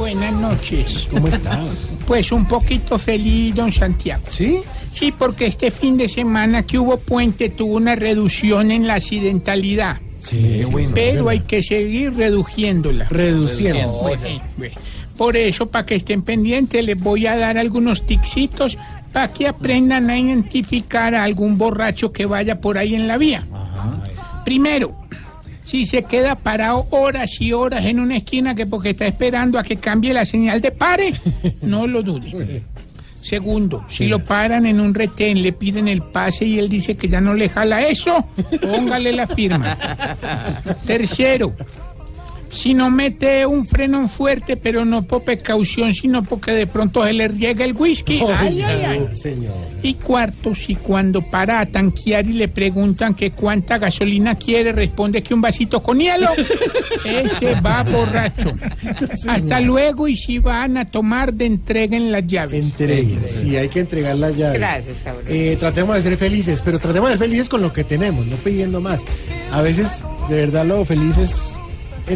buenas noches. ¿Cómo está? Pues un poquito feliz, don Santiago. ¿Sí? Sí, porque este fin de semana que hubo puente tuvo una reducción en la accidentalidad. Sí, Pero hay que seguir reduciéndola. Reduciendo. Bueno, bueno. Por eso, para que estén pendientes, les voy a dar algunos tixitos para que aprendan a identificar a algún borracho que vaya por ahí en la vía. Primero, si se queda parado horas y horas en una esquina que porque está esperando a que cambie la señal de pare, no lo dude. Segundo, si lo paran en un retén, le piden el pase y él dice que ya no le jala eso, póngale la firma. Tercero, si no mete un freno fuerte, pero no por precaución, sino porque de pronto se le riega el whisky. Ay, ay, ay. Señor. Y cuarto, si cuando para a tanquear y le preguntan que cuánta gasolina quiere, responde que un vasito con hielo, ese va borracho. Hasta luego y si van a tomar, de entreguen las llaves. Entreguen. Sí, hay que entregar las llaves. Gracias. Eh, tratemos de ser felices, pero tratemos de ser felices con lo que tenemos, no pidiendo más. A veces, de verdad, lo felices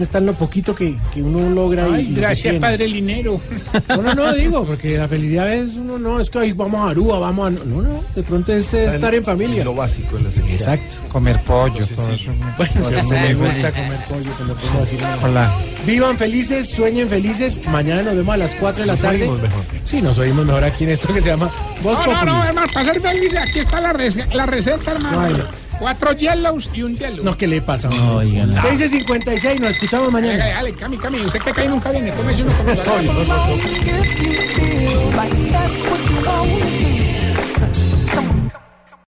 está en lo poquito que, que uno logra. y Ay, gracias. Padre Linero. No, no, no, digo, porque la felicidad es uno, no, es que ay, vamos a Aruba, vamos a. No, no, de pronto es eh, estar en familia. Lo básico, lo esencial. Exacto. Comer pollo, todo eso. Bueno, si a usted le gusta comer pollo, no podemos decir. Hola. Vivan felices, sueñen felices. Mañana nos vemos a las 4 de la tarde. oímos mejor. Sí, nos oímos mejor aquí en esto que se llama Voz No, no, no, hermano, para ser feliz, aquí está la, rece- la receta, hermano. Ay. Cuatro yellows y un yellow. No, ¿qué le pasa? 6 de 56, nos escuchamos Dale, mañana. dale, Cami, Cami, usted que cae nunca viene, tómese uno con nosotros.